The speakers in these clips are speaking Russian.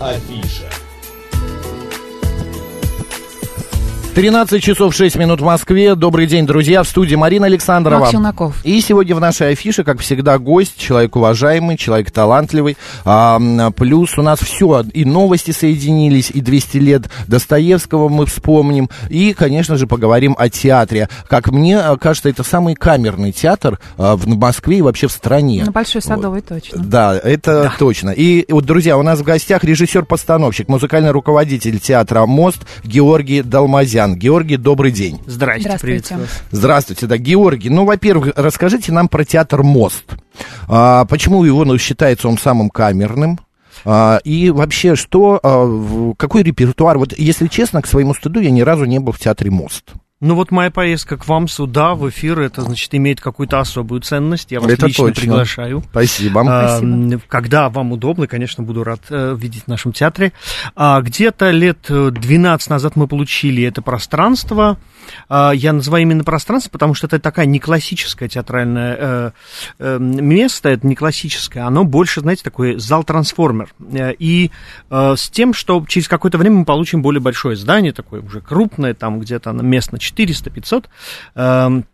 Афиша. 13 часов 6 минут в Москве. Добрый день, друзья. В студии Марина Александрова. Челноков. И сегодня в нашей афише, как всегда, гость, человек уважаемый, человек талантливый. А, плюс у нас все, и новости соединились, и 200 лет Достоевского мы вспомним. И, конечно же, поговорим о театре. Как мне кажется, это самый камерный театр а, в Москве и вообще в стране. На Большой Садовой вот. точно. Да, это да. точно. И вот, друзья, у нас в гостях режиссер-постановщик, музыкальный руководитель театра «Мост» Георгий Далмазян. Георгий, добрый день. Здрасте, Здравствуйте. Здравствуйте, да, Георгий. Ну, во-первых, расскажите нам про театр «Мост». А, почему его ну, считается он самым камерным? А, и вообще, что, а, какой репертуар? Вот, если честно, к своему стыду я ни разу не был в театре «Мост». Ну вот моя поездка к вам сюда, в эфир, это, значит, имеет какую-то особую ценность. Я вас это лично точно. приглашаю. Спасибо. А, Спасибо. Когда вам удобно, конечно, буду рад э, видеть в нашем театре. А, где-то лет 12 назад мы получили это пространство. А, я называю именно пространство, потому что это такая не классическое театральное э, э, место, это не классическое, оно больше, знаете, такой зал-трансформер. Э, и э, с тем, что через какое-то время мы получим более большое здание, такое уже крупное, там где-то на 400-500,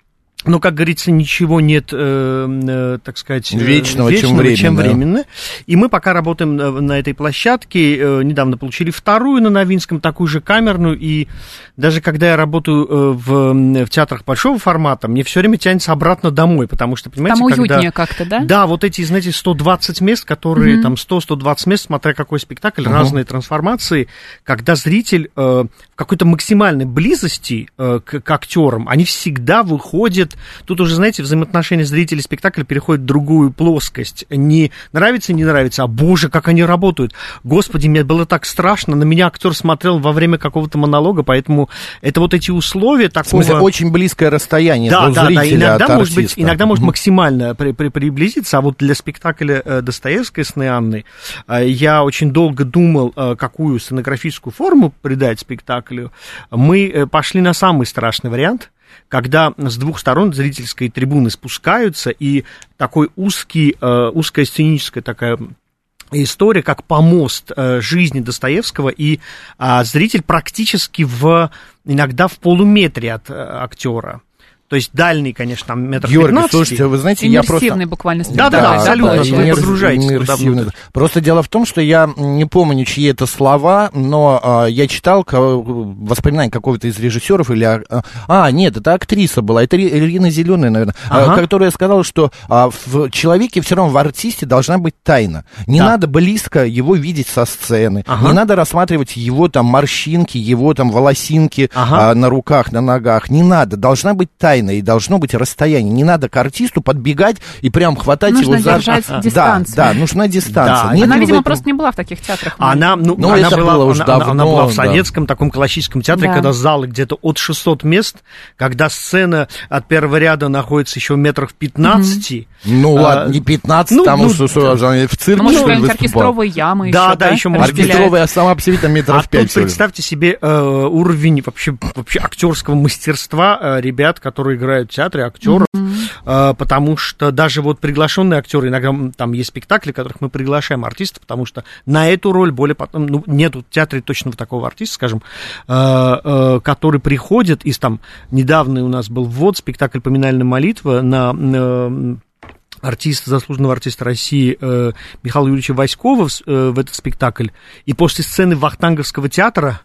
но, как говорится, ничего нет, э, э, так сказать, вечного, вечного чем, временно. чем временно. И мы пока работаем на, на этой площадке. Э, недавно получили вторую на Новинском, такую же камерную. И даже когда я работаю э, в, в театрах большого формата, мне все время тянется обратно домой, потому что, понимаете, Там уютнее когда, как-то, да? Да, вот эти, знаете, 120 мест, которые mm-hmm. там 100-120 мест, смотря какой спектакль, uh-huh. разные трансформации, когда зритель э, в какой-то максимальной близости э, к, к актерам, они всегда выходят Тут уже, знаете, взаимоотношения зрителей спектакля переходят в другую плоскость. Не нравится, не нравится, а боже, как они работают. Господи, мне было так страшно. На меня актер смотрел во время какого-то монолога, поэтому это вот эти условия такого... В смысле, очень близкое расстояние да, до да, зрителя да, иногда от может быть, иногда может максимально при, при, приблизиться, а вот для спектакля э, Достоевской с Анны э, я очень долго думал, э, какую сценографическую форму придать спектаклю. Мы пошли на самый страшный вариант – когда с двух сторон зрительской трибуны спускаются, и такой узкий, э, узкая сценическая такая история, как помост э, жизни Достоевского, и а, зритель практически в, иногда в полуметре от э, актера. То есть дальний, конечно, там метр Георгий, 15. слушайте, вы знаете, я просто... буквально Да, да, да, абсолютно, да, вы погружаетесь туда Просто дело в том, что я не помню, чьи это слова, но а, я читал воспоминания какого-то из режиссеров или... А, а, нет, это актриса была, это Ирина Зеленая, наверное, ага. которая сказала, что а, в человеке все равно в артисте должна быть тайна. Не да. надо близко его видеть со сцены, ага. не надо рассматривать его там морщинки, его там волосинки ага. а, на руках, на ногах, не надо, должна быть тайна и должно быть расстояние. Не надо к артисту подбегать и прям хватать нужно его за... держать дистанцию. Да, да, нужна дистанция. Да. Нет она, видимо, этом... просто не была в таких театрах. Она, ну, ну она, была, было уже она, давно, она была в советском да. таком классическом театре, да. когда залы где-то от 600 мест, когда сцена от первого ряда находится еще в метрах в 15. Mm-hmm. Ну а, ладно, не 15, ну, потому ну, что, что да. в цирке ну, может, какая-нибудь оркестровая яма да, еще, да? Да, еще Оркестровая сама по себе там метров а 5. Тут представьте себе э, уровень вообще, вообще актерского мастерства э, ребят, которые играют в театре, актеров, mm-hmm. потому что даже вот приглашенные актеры, иногда там есть спектакли, в которых мы приглашаем артистов, потому что на эту роль более потом, ну, нету в театре точно такого артиста, скажем, э, э, который приходит из там, недавно у нас был ввод, спектакль «Поминальная молитва» на артиста, заслуженного артиста России э, Михаила Юрьевича Васькова э, в этот спектакль. И после сцены Вахтанговского театра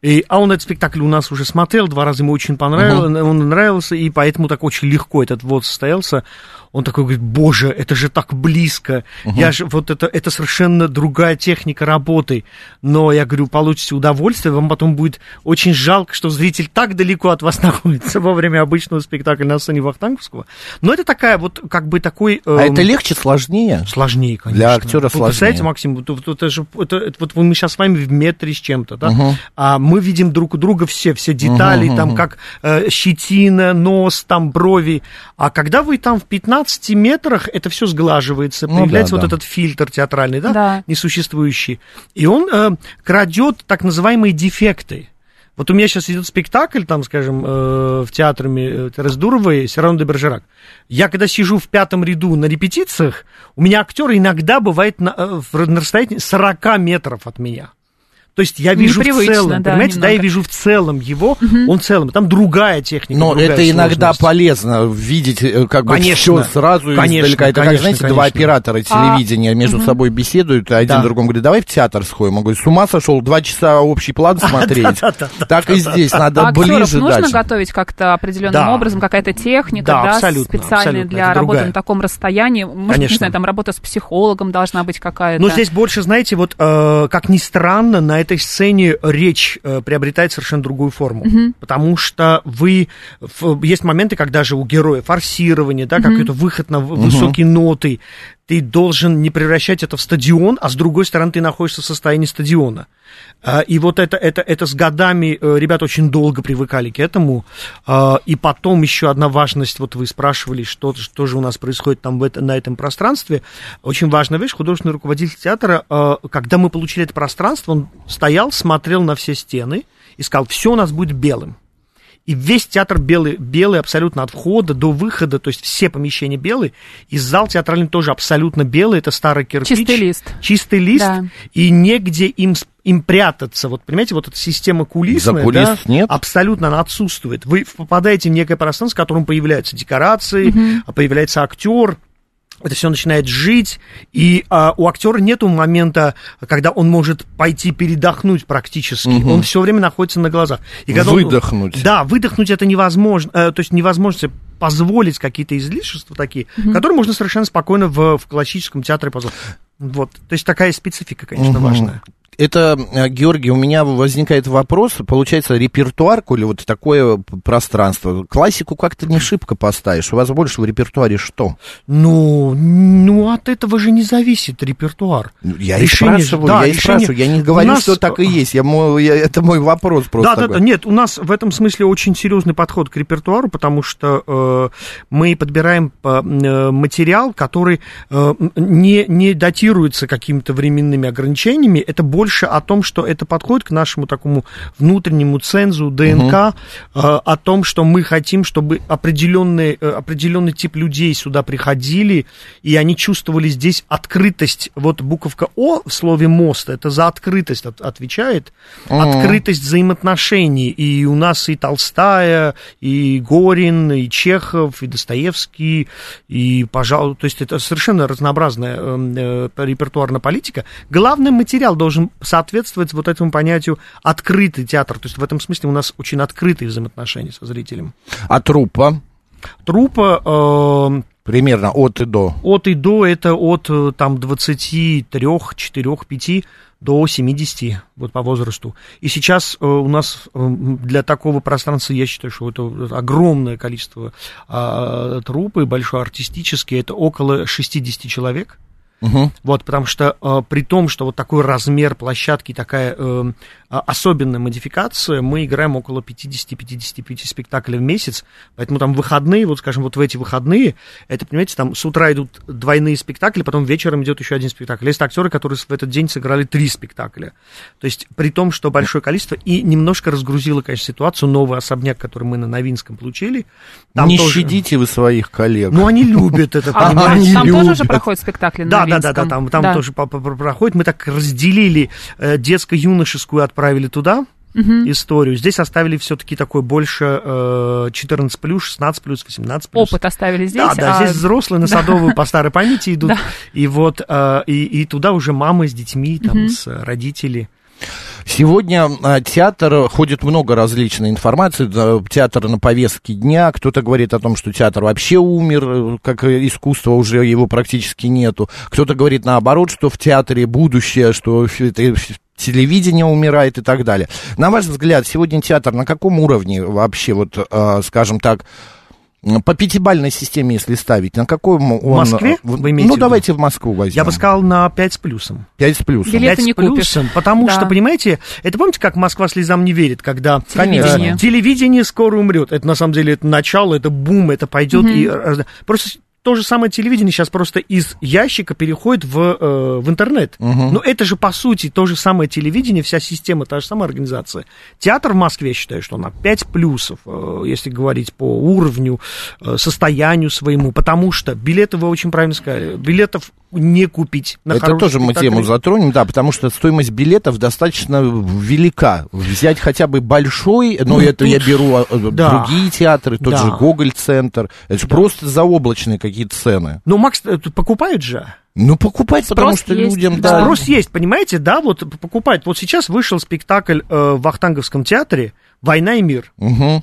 и, а он этот спектакль у нас уже смотрел, два раза ему очень понравился, uh-huh. он нравился, и поэтому так очень легко этот вот состоялся он такой говорит, боже, это же так близко, угу. я же, вот это, это совершенно другая техника работы, но я говорю, получите удовольствие, вам потом будет очень жалко, что зритель так далеко от вас находится во время обычного спектакля на сцене Вахтанговского, но это такая вот, как бы такой... Э, а это легче, сложнее? Сложнее, конечно. Для актера сложнее. Представляете, Максим, вот, вот, это же, это, это, вот мы сейчас с вами в метре с чем-то, да, угу. а мы видим друг у друга все, все детали, угу, там, угу. как э, щетина, нос, там, брови, а когда вы там в 15 15 метрах это все сглаживается, ну, появляется да, вот да. этот фильтр театральный, да, да. несуществующий. И он э, крадет так называемые дефекты. Вот у меня сейчас идет спектакль, там, скажем, э, в театре Раздуровой «Сирано де Бержерак». Я когда сижу в пятом ряду на репетициях, у меня актер иногда бывает на, э, на расстоянии 40 метров от меня. То есть я вижу в целом, да, понимаете, немного. да, я вижу в целом его, угу. он целом, там другая техника. Но другая это иногда полезно видеть э, как бы конечно, все сразу конечно, издалека. Это конечно, как, знаете, конечно. два оператора телевидения а, между угу. собой беседуют, один да. другому говорит, давай в театр сходим. Он говорит, с ума сошел, два часа общий план смотреть. Так и здесь, надо а ближе нужно готовить как-то определенным образом, какая-то техника, да, специальная для работы на таком расстоянии. Может, не знаю, там работа с психологом должна быть какая-то. Ну, здесь больше, знаете, вот, э, как ни странно, на этой сцене речь э, приобретает совершенно другую форму. Mm-hmm. Потому что вы... В, есть моменты, когда же у героя форсирование, да, mm-hmm. какой-то выход на mm-hmm. высокие ноты. Ты должен не превращать это в стадион, а с другой стороны ты находишься в состоянии стадиона. А, и вот это, это, это с годами э, ребята очень долго привыкали к этому. А, и потом еще одна важность, вот вы спрашивали, что, что же у нас происходит там в это, на этом пространстве. Очень важная вещь, художественный руководитель театра, а, когда мы получили это пространство, он стоял, смотрел на все стены и сказал, все у нас будет белым. И весь театр белый, белый абсолютно от входа до выхода, то есть все помещения белые. И зал театральный тоже абсолютно белый, это старый кирпич. Чистый лист. Чистый лист. Да. И негде им, им прятаться. Вот понимаете, вот эта система кулисная, кулис да, нет? абсолютно она отсутствует. Вы попадаете в некое пространство, в котором появляются декорации, угу. появляется актер, это все начинает жить, и а, у актера нету момента, когда он может пойти передохнуть практически. Угу. Он все время находится на глазах. И когда выдохнуть. Он, да, выдохнуть это невозможно. Э, то есть невозможно позволить какие-то излишества такие, угу. которые можно совершенно спокойно в, в классическом театре позволить. Вот. То есть такая специфика, конечно, угу. важная это, э, Георгий, у меня возникает вопрос, получается, репертуарку или вот такое пространство, классику как-то не шибко поставишь, у вас больше в репертуаре что? Ну, ну от этого же не зависит репертуар. Ну, я решение, и спрашиваю, да, я решение... и спрашиваю, я не говорю, нас... что так и есть, я, я, это мой вопрос просто. Да, да, да, нет, у нас в этом смысле очень серьезный подход к репертуару, потому что э, мы подбираем э, материал, который э, не, не датируется какими-то временными ограничениями, это больше больше о том, что это подходит к нашему такому внутреннему цензу, ДНК, угу. о том, что мы хотим, чтобы определенный, э, определенный тип людей сюда приходили, и они чувствовали здесь открытость. Вот буковка О в слове мост, это за открытость от, отвечает, угу. открытость взаимоотношений. И у нас и Толстая, и Горин, и Чехов, и Достоевский, и, пожалуй, то есть это совершенно разнообразная э, э, репертуарная политика. Главный материал должен соответствовать вот этому понятию открытый театр. То есть в этом смысле у нас очень открытые взаимоотношения со зрителем. А трупа? Трупа... Э, Примерно от и до. От и до это от э, там 23, 4, 5 до 70 вот по возрасту. И сейчас э, у нас э, для такого пространства, я считаю, что это огромное количество э, трупы, большой артистический, это около 60 человек. Угу. Вот, потому что э, при том, что вот такой размер площадки, такая э, а, особенная модификация, мы играем около 50-55 спектаклей в месяц, поэтому там выходные, вот скажем, вот в эти выходные, это, понимаете, там с утра идут двойные спектакли, потом вечером идет еще один спектакль. Есть актеры, которые в этот день сыграли три спектакля. То есть при том, что большое количество, и немножко разгрузило, конечно, ситуацию, новый особняк, который мы на Новинском получили. Там Не тоже... щадите вы своих коллег. Ну, они любят это, а, понимаете. Там тоже же проходят спектакли на Да, да, да, там, там тоже проходит. Мы так разделили э, детско-юношескую от отправили туда угу. историю. Здесь оставили все-таки такой больше э, 14 плюс, 16 плюс, 18 плюс. Опыт оставили здесь. Да, да, а... здесь взрослые на Садовую по старой памяти идут. И вот, э, и, и туда уже мамы с детьми, там, с родители. Сегодня а, театр, ходит много различной информации, театр на повестке дня, кто-то говорит о том, что театр вообще умер, э, как искусство, уже его практически нету, кто-то говорит наоборот, что в театре будущее, что телевидение умирает и так далее. На ваш взгляд, сегодня театр на каком уровне вообще, вот, э, скажем так, по пятибальной системе, если ставить, на каком он... В Москве? Вы имеете ну, давайте в Москву возьмем. Я бы сказал на 5 с плюсом. 5 с плюсом. Билеты 5 не с плюсом, купишь. потому да. что, понимаете, это помните, как Москва слезам не верит, когда... Телевидение. Телевидение скоро умрет. Это, на самом деле, это начало, это бум, это пойдет угу. и... Просто то же самое телевидение сейчас просто из ящика переходит в, э, в интернет. Угу. Но это же, по сути, то же самое телевидение, вся система, та же самая организация. Театр в Москве, я считаю, что на 5 плюсов, э, если говорить по уровню, э, состоянию своему, потому что билеты, вы очень правильно сказали, билетов не купить. На Это тоже мы тему затронем, да, потому что стоимость билетов достаточно велика. Взять хотя бы большой, но ну, это тут... я беру а, э, да. другие театры, тот да. же Гоголь-центр, это же да. просто заоблачные какие-то цены. Ну, Макс, э, покупают же. Ну, покупать, Спрос потому что есть. людям, да. Спрос есть, понимаете, да, вот покупать. Вот сейчас вышел спектакль э, в Ахтанговском театре «Война и мир». Угу.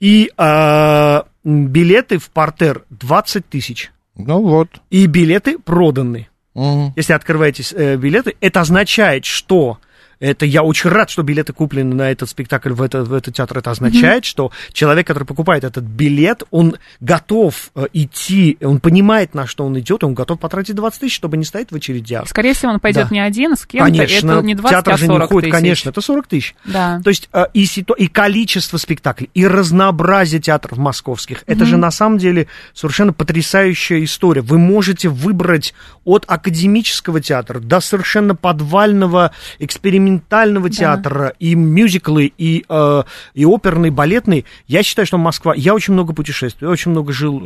И э, билеты в портер 20 тысяч. Ну вот. И билеты проданы. Угу. Если открываете э, билеты, это означает, что это я очень рад, что билеты куплены на этот спектакль в, это, в этот театр. Это означает, mm-hmm. что человек, который покупает этот билет, он готов э, идти, он понимает, на что он идет, он готов потратить 20 тысяч, чтобы не стоять в очередях. Скорее всего, он пойдет да. не один, с кем-то. Конечно, это не 20, театр а 40 же не ходит, тысяч. конечно, это 40 тысяч. Да. То есть э, и, ситу... и количество спектаклей, и разнообразие театров московских, mm-hmm. это же на самом деле совершенно потрясающая история. Вы можете выбрать от академического театра до совершенно подвального экспериментального экспериментального да. театра, и мюзиклы, и, э, и оперный, балетный. Я считаю, что Москва... Я очень много путешествую, я очень много жил,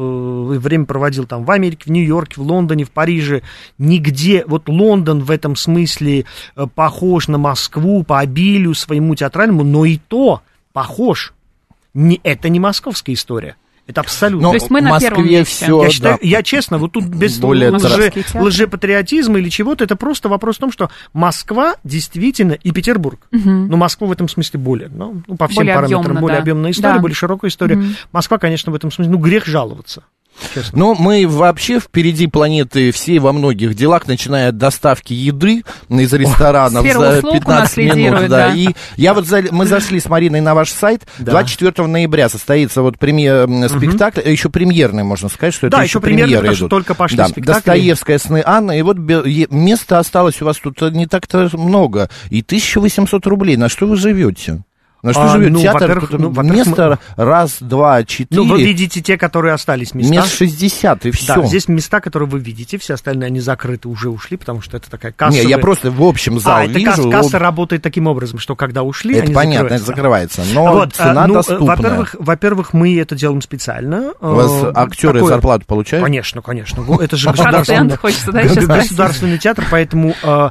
э, время проводил там в Америке, в Нью-Йорке, в Лондоне, в Париже. Нигде... Вот Лондон в этом смысле э, похож на Москву по обилию своему театральному, но и то похож. Не, это не московская история. Это абсолютно. Но То есть мы на Москве первом месте. Все, я, считаю, да. я честно, вот тут без Более лже, лжепатриотизма или чего-то, это просто вопрос в том, что Москва действительно и Петербург. Угу. Ну, Москва в этом смысле более, ну, ну по всем более параметрам, объемно, более да. объемная история, да. более широкая история. Угу. Москва, конечно, в этом смысле, ну, грех жаловаться. Честно. Но мы вообще впереди планеты всей во многих делах, начиная от доставки еды из ресторанов за 15 минут. Да. да. И я вот за, мы зашли с Мариной на ваш сайт. Да. 24 ноября состоится вот премьер, спектакль, угу. еще премьерный, можно сказать, что да, это еще, премьеры идут. только пошли да. спектакли. Достоевская сны Анна. И вот места осталось у вас тут не так-то много. И 1800 рублей. На что вы живете? На что а, живет ну, театр? Ну, место мы... раз, два, четыре. Ну, вы видите те, которые остались места. Мест 60, и все. Да, здесь места, которые вы видите, все остальные, они закрыты, уже ушли, потому что это такая касса. Не, я просто в общем зал а, вижу. Касса, касса работает таким образом, что когда ушли, это они понятно, это закрывается, но вот, цена ну, доступная. Во-первых, во-первых, мы это делаем специально. У вас э, актеры Такое... зарплату получают? Конечно, конечно. Это же государственный, государственный театр, поэтому э,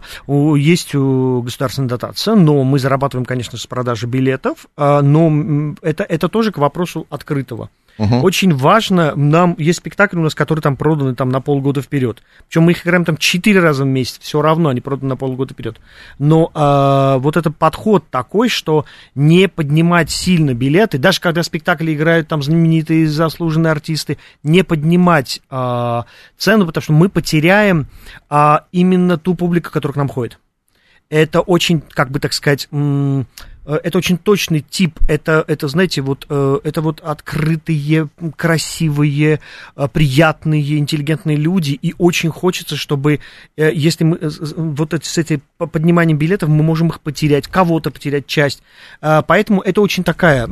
есть государственная дотация, но мы зарабатываем, конечно, с продажи билетов, э, но это, это тоже к вопросу открытого. Угу. Очень важно, нам есть спектакль у нас, который там проданы там на полгода вперед. Причем мы их играем там четыре раза в месяц, все равно они проданы на полгода вперед. Но э, вот этот подход такой, что не поднимать сильно билеты, даже когда спектакли играют там знаменитые заслуженные артисты, не поднимать э, цену, потому что мы потеряем э, именно ту публику, которая к нам ходит. Это очень, как бы так сказать, Э, это очень точный тип, это, это знаете, вот, э, это вот открытые, красивые, э, приятные, интеллигентные люди, и очень хочется, чтобы, если мы вот с этим подниманием билетов, мы можем их потерять, кого-то потерять часть, поэтому это очень такая,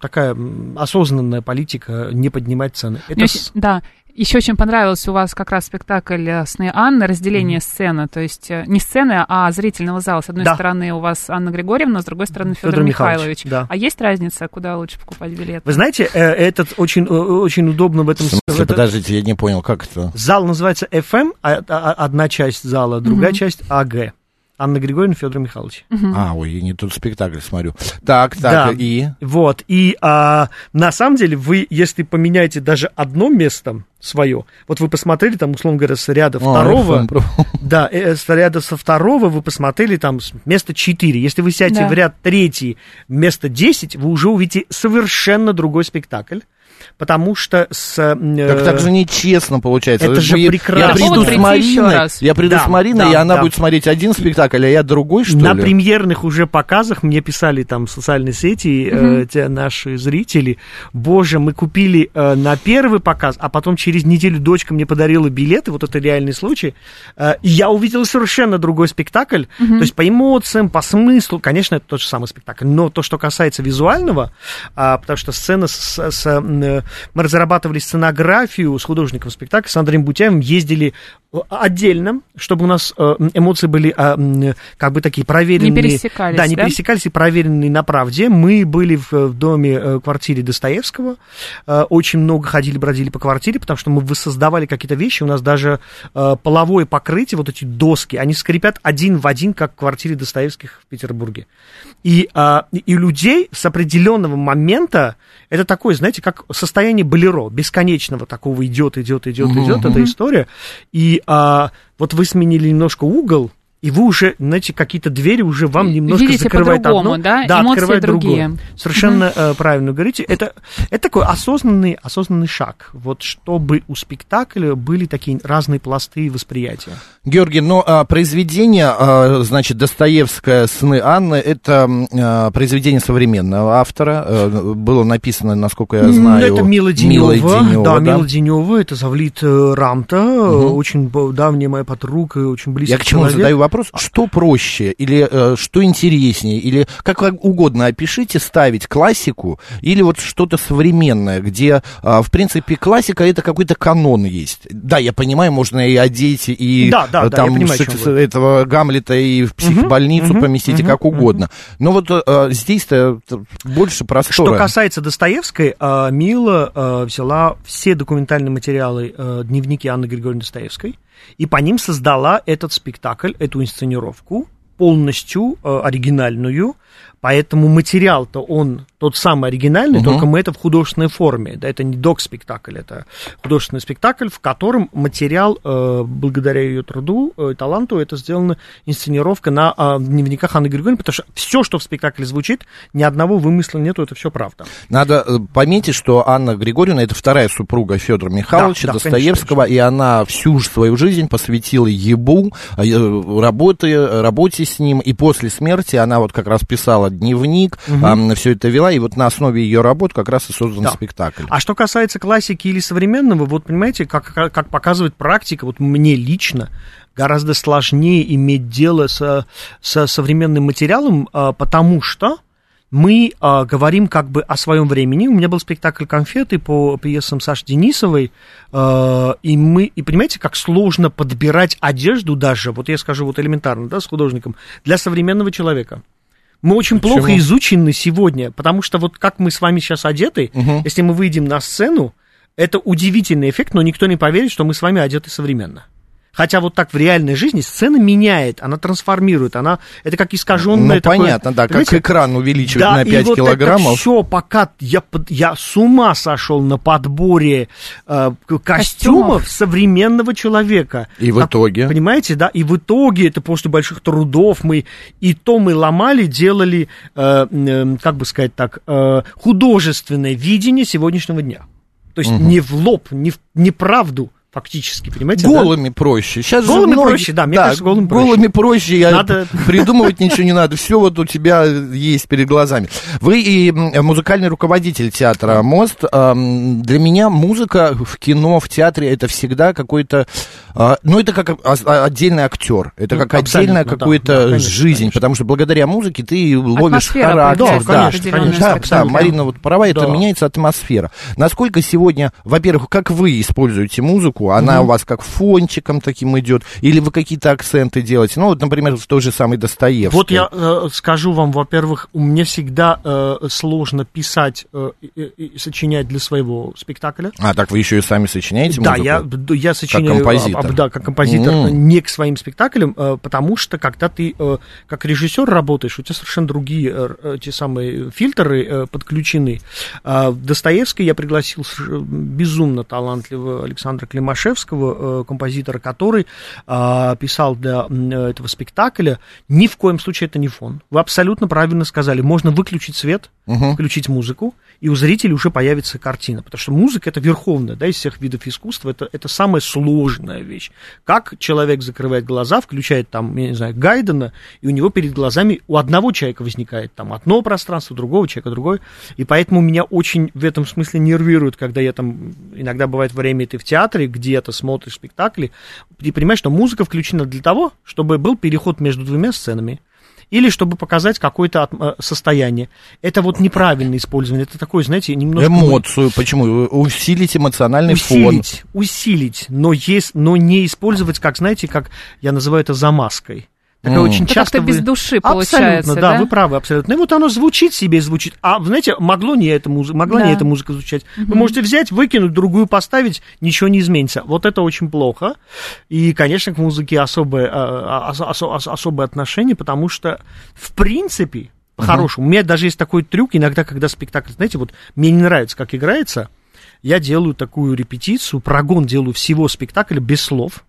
такая осознанная политика, не поднимать цены. Это... Да, еще очень понравился у вас как раз спектакль э, «Сны Анны», разделение mm-hmm. сцены, то есть э, не сцены, а зрительного зала. С одной да. стороны у вас Анна Григорьевна, с другой стороны Федор, Федор Михайлович. Михайлович. Да. А есть разница, куда лучше покупать билеты? Вы знаете, э, этот очень, очень удобно в этом... В смысле, это... Подождите, я не понял, как это? Зал называется FM, а, а, одна часть зала, другая mm-hmm. часть АГ. Анна Григорьевна, Федор Михайлович. Угу. А, ой, я не тут спектакль смотрю. Так, так, да. и? Вот, и а, на самом деле вы, если поменяете даже одно место свое, вот вы посмотрели там, условно говоря, с ряда а, второго, да, э, с ряда со второго вы посмотрели там место 4. Если вы сядете да. в ряд третий, место 10, вы уже увидите совершенно другой спектакль потому что с... Э, так, так же нечестно получается. Это же я, прекрасно. Я приду с Мариной, я приду да, с Мариной, да, и она да. будет смотреть один спектакль, а я другой, что На ли? премьерных уже показах мне писали там в социальной сети угу. э, те наши зрители, боже, мы купили э, на первый показ, а потом через неделю дочка мне подарила билеты, вот это реальный случай, э, и я увидел совершенно другой спектакль, угу. то есть по эмоциям, по смыслу, конечно, это тот же самый спектакль, но то, что касается визуального, э, потому что сцена с, с, с мы разрабатывали сценографию с художником спектакля, с Андреем Бутяевым, ездили отдельно, чтобы у нас э, эмоции были э, как бы такие проверенные. Не пересекались, Да, не да? пересекались и проверенные на правде. Мы были в, доме, э, квартире Достоевского, очень много ходили, бродили по квартире, потому что мы воссоздавали какие-то вещи. У нас даже половое покрытие, вот эти доски, они скрипят один в один, как в квартире Достоевских в Петербурге. И, и у людей с определенного момента это такое, знаете, как состояние болеро, бесконечного такого идет, идет, идет, идет, эта история. И а, вот вы сменили немножко угол, и вы уже, знаете, какие-то двери уже вам немножко Видите закрывают одно, да, да Эмоции открывает другие. другое. Совершенно угу. э, правильно говорите. Это, это такой осознанный, осознанный шаг, вот чтобы у спектакля были такие разные пласты восприятия. Георгий, но а, произведение, а, значит, Достоевская «Сны Анны» это а, произведение современного автора, а, было написано, насколько я знаю, Это Мила Денева да, да, Мила Денева, это Завлит э, Рамта, угу. очень давняя моя подруга, очень близкий Я к чему человек. задаю вопрос, что проще, или э, что интереснее, или как угодно опишите, ставить классику или вот что-то современное, где, э, в принципе, классика это какой-то канон есть. Да, я понимаю, можно и одеть, и да, да, там да, понимаю, этого Гамлета и в психбольницу угу, поместите угу, как угодно. Угу. Но вот э, здесь-то больше простора. Что касается Достоевской, э, Мила э, взяла все документальные материалы э, дневники Анны Григорьевны Достоевской, и по ним создала этот спектакль, эту инсценировку, полностью э, оригинальную, Поэтому материал-то он тот самый оригинальный, угу. только мы это в художественной форме. Да, это не док-спектакль, это художественный спектакль, в котором материал, э, благодаря ее труду, э, таланту, это сделана инсценировка на э, дневниках Анны Григорьевны, потому что все, что в спектакле звучит, ни одного вымысла нету, это все правда. Надо э, пометить, что Анна Григорьевна это вторая супруга Федора Михайловича да, да, Достоевского, конечно, конечно. и она всю свою жизнь посвятила ебу, э, работе, работе с ним, и после смерти она вот как раз писала писала дневник, угу. а, все это вела, и вот на основе ее работ как раз и создан да. спектакль. А что касается классики или современного, вот понимаете, как, как, как показывает практика, вот мне лично гораздо сложнее иметь дело со, со современным материалом, а, потому что мы э, говорим как бы о своем времени. У меня был спектакль «Конфеты» по пьесам Саши Денисовой, э, и мы, и понимаете, как сложно подбирать одежду даже, вот я скажу вот элементарно, да, с художником, для современного человека. Мы очень Почему? плохо изучены сегодня, потому что вот как мы с вами сейчас одеты, угу. если мы выйдем на сцену, это удивительный эффект, но никто не поверит, что мы с вами одеты современно. Хотя вот так в реальной жизни сцена меняет, она трансформирует, она это как искаженное Ну, такое, понятно, да, как экран увеличивает да, на 5 и вот килограммов. Это все, пока я, я с ума сошел на подборе э, костюмов, костюмов современного человека. И в итоге? А, понимаете, да, и в итоге это после больших трудов мы и то мы ломали, делали, э, э, как бы сказать так, э, художественное видение сегодняшнего дня. То есть угу. не в лоб, не в неправду, фактически, понимаете? Голыми да? проще. Сейчас голыми многие... проще, да, мне да, кажется, голыми проще. Голыми проще, я надо... придумывать ничего не надо, все вот у тебя есть перед глазами. Вы и музыкальный руководитель театра «Мост». Для меня музыка в кино, в театре, это всегда какой-то... А, ну, это как отдельный актер, это как ну, отдельная какая-то да, жизнь, конечно. потому что благодаря музыке ты ловишь характер. Да, конечно, конечно, да, да, Марина вот права, это меняется атмосфера. Насколько сегодня, во-первых, как вы используете музыку, музыку, она mm-hmm. у вас как фончиком таким идет, или вы какие-то акценты делаете, ну вот, например, в той же самой Достоевской. Вот я э, скажу вам, во-первых, мне всегда э, сложно писать э, и, и сочинять для своего спектакля. А, так вы еще и сами сочиняете музыку? Да, я, я сочиняю, как композитор. А, да, как композитор, mm. не к своим спектаклям, э, потому что когда ты э, как режиссер работаешь, у тебя совершенно другие э, те самые фильтры э, подключены. Э, Достоевский я пригласил безумно талантливого Александра Климова Тимошевского, э, композитора, который а, писал для этого спектакля. Ни в коем случае это не фон. Вы абсолютно правильно сказали. Можно выключить свет, угу. включить музыку, и у зрителей уже появится картина. Потому что музыка это верховная, да, из всех видов искусства, это, это самая сложная вещь. Как человек закрывает глаза, включает там, я не знаю, Гайдена, и у него перед глазами у одного человека возникает там одно пространство, другого человека другое. И поэтому меня очень в этом смысле нервирует, когда я там, иногда бывает время ты в театре, где-то смотришь спектакли, ты понимаешь, что музыка включена для того, чтобы был переход между двумя сценами, или чтобы показать какое-то э, состояние. Это вот неправильное использование, это такое, знаете, немножко... Эмоцию, почему? Усилить эмоциональный усилить, фон. Усилить, но, есть, но не использовать, как, знаете, как я называю это замазкой. Такая mm. очень это часто как-то вы... без души получается, Абсолютно, да, да, вы правы, абсолютно. И вот оно звучит себе, звучит. А, знаете, могло не эта музыка, могла да. не эта музыка звучать. Mm-hmm. Вы можете взять, выкинуть, другую поставить, ничего не изменится. Вот это очень плохо. И, конечно, к музыке особое, а, а, ос, ос, особое отношение, потому что, в принципе, по-хорошему, uh-huh. у меня даже есть такой трюк, иногда, когда спектакль, знаете, вот мне не нравится, как играется, я делаю такую репетицию, прогон делаю всего спектакля без слов,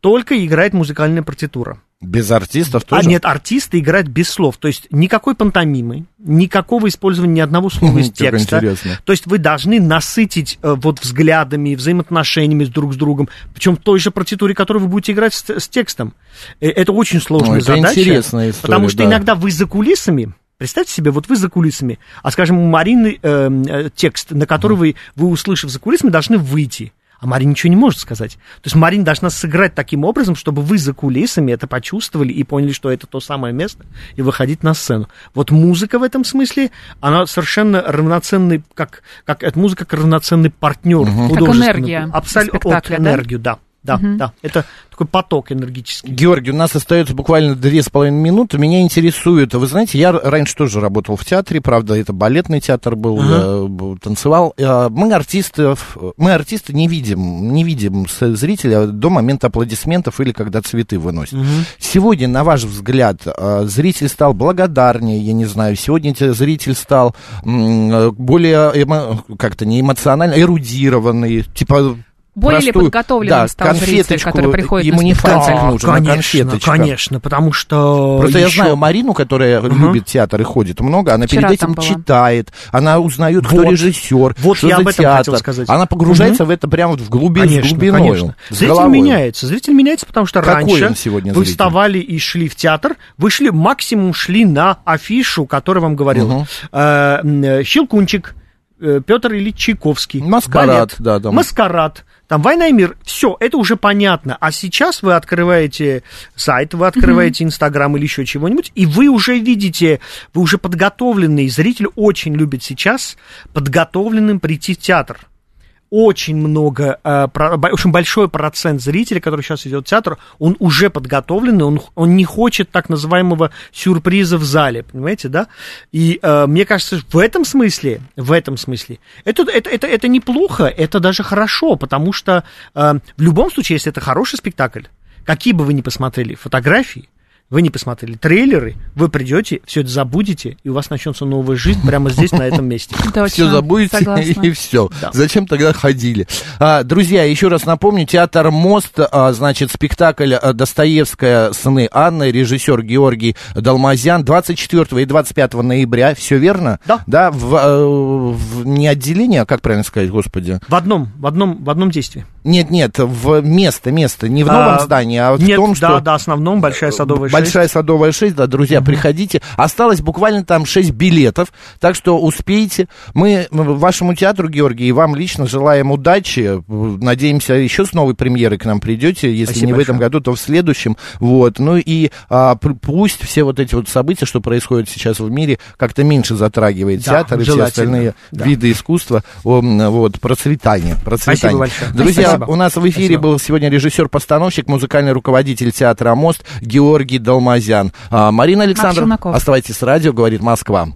только играет музыкальная партитура. Без артистов тоже? А нет, артисты играют без слов. То есть никакой пантомимы, никакого использования ни одного слова из текста. То есть вы должны насытить э, вот взглядами, взаимоотношениями друг с другом, причем в той же партитуре, которую вы будете играть с, с текстом. Э, это очень сложная это задача. Интересная история, потому что да. иногда вы за кулисами Представьте себе, вот вы за кулисами, а, скажем, у Марины э, э, текст, на который вы, вы, услышав за кулисами, должны выйти а Марин ничего не может сказать. То есть Марин должна сыграть таким образом, чтобы вы за кулисами это почувствовали и поняли, что это то самое место, и выходить на сцену. Вот музыка в этом смысле, она совершенно равноценный, как, как эта музыка как равноценный партнер. Угу. Как энергия. Абсолютно. Энергию, да да, угу. да. Это такой поток энергетический. Георгий, у нас остается буквально две с половиной минуты. Меня интересует, вы знаете, я раньше тоже работал в театре, правда, это балетный театр был, угу. танцевал. А, мы артистов, мы артисты не видим, не видим зрителя до момента аплодисментов или когда цветы выносят. Угу. Сегодня, на ваш взгляд, а, зритель стал благодарнее, я не знаю, сегодня зритель стал более как-то не эмоционально, эрудированный, типа более простую, подготовленным да, стал зритель, который приходит ему не фантик да, нужен, конечно, конфеточка. Конечно, потому что Просто еще... я знаю Марину, которая uh-huh. любит театр и ходит много, она Вчера перед этим читает, она узнает, кто вот. режиссер, вот что я за об этом театр. сказать. Она погружается uh-huh. в это прямо в глубину, конечно, с глубиной. Конечно. С зритель головой. меняется, зритель меняется, потому что Какой раньше сегодня вы вставали и шли в театр, вы шли, максимум шли на афишу, которую вам говорил. Uh-huh. Щелкунчик, Петр Ильич Чайковский. Маскарад, балет, да, да. Маскарад. Там «Война и мир», все, это уже понятно. А сейчас вы открываете сайт, вы открываете Инстаграм или еще чего-нибудь, и вы уже видите, вы уже подготовленный. Зритель очень любит сейчас подготовленным прийти в театр очень много, э, очень большой процент зрителей, который сейчас идет в театр, он уже подготовленный, он, он не хочет так называемого сюрприза в зале, понимаете, да? И э, мне кажется, в этом смысле, в этом смысле, это, это, это, это неплохо, это даже хорошо, потому что э, в любом случае, если это хороший спектакль, какие бы вы ни посмотрели фотографии, вы не посмотрели трейлеры, вы придете, все это забудете, и у вас начнется новая жизнь прямо здесь, на этом месте. Все забудете, и все. Зачем тогда ходили? А, друзья, еще раз напомню, театр «Мост», а, значит, спектакль а, «Достоевская. Сыны Анны», режиссер Георгий Далмазян, 24 и 25 ноября, все верно? Да. Да, в, не отделение, а как правильно сказать, господи? В одном, в одном, в одном действии. Нет, нет, в место, место, не в новом здании, а в том, что... да, да, основном, Большая Садовая Большая Садовая 6, да, друзья, угу. приходите. Осталось буквально там 6 билетов, так что успейте. Мы вашему театру, Георгий, и вам лично желаем удачи. Надеемся, еще с новой премьерой к нам придете. Если Спасибо не большое. в этом году, то в следующем. Вот. Ну и а, пусть все вот эти вот события, что происходят сейчас в мире, как-то меньше затрагивает да, театр и все остальные да. виды искусства. Вот, процветание. процветание. Спасибо большое. Друзья, Спасибо. у нас в эфире Спасибо. был сегодня режиссер-постановщик, музыкальный руководитель театра «Мост» Георгий Далмазян. А, Марина Александров, оставайтесь с радио, говорит Москва.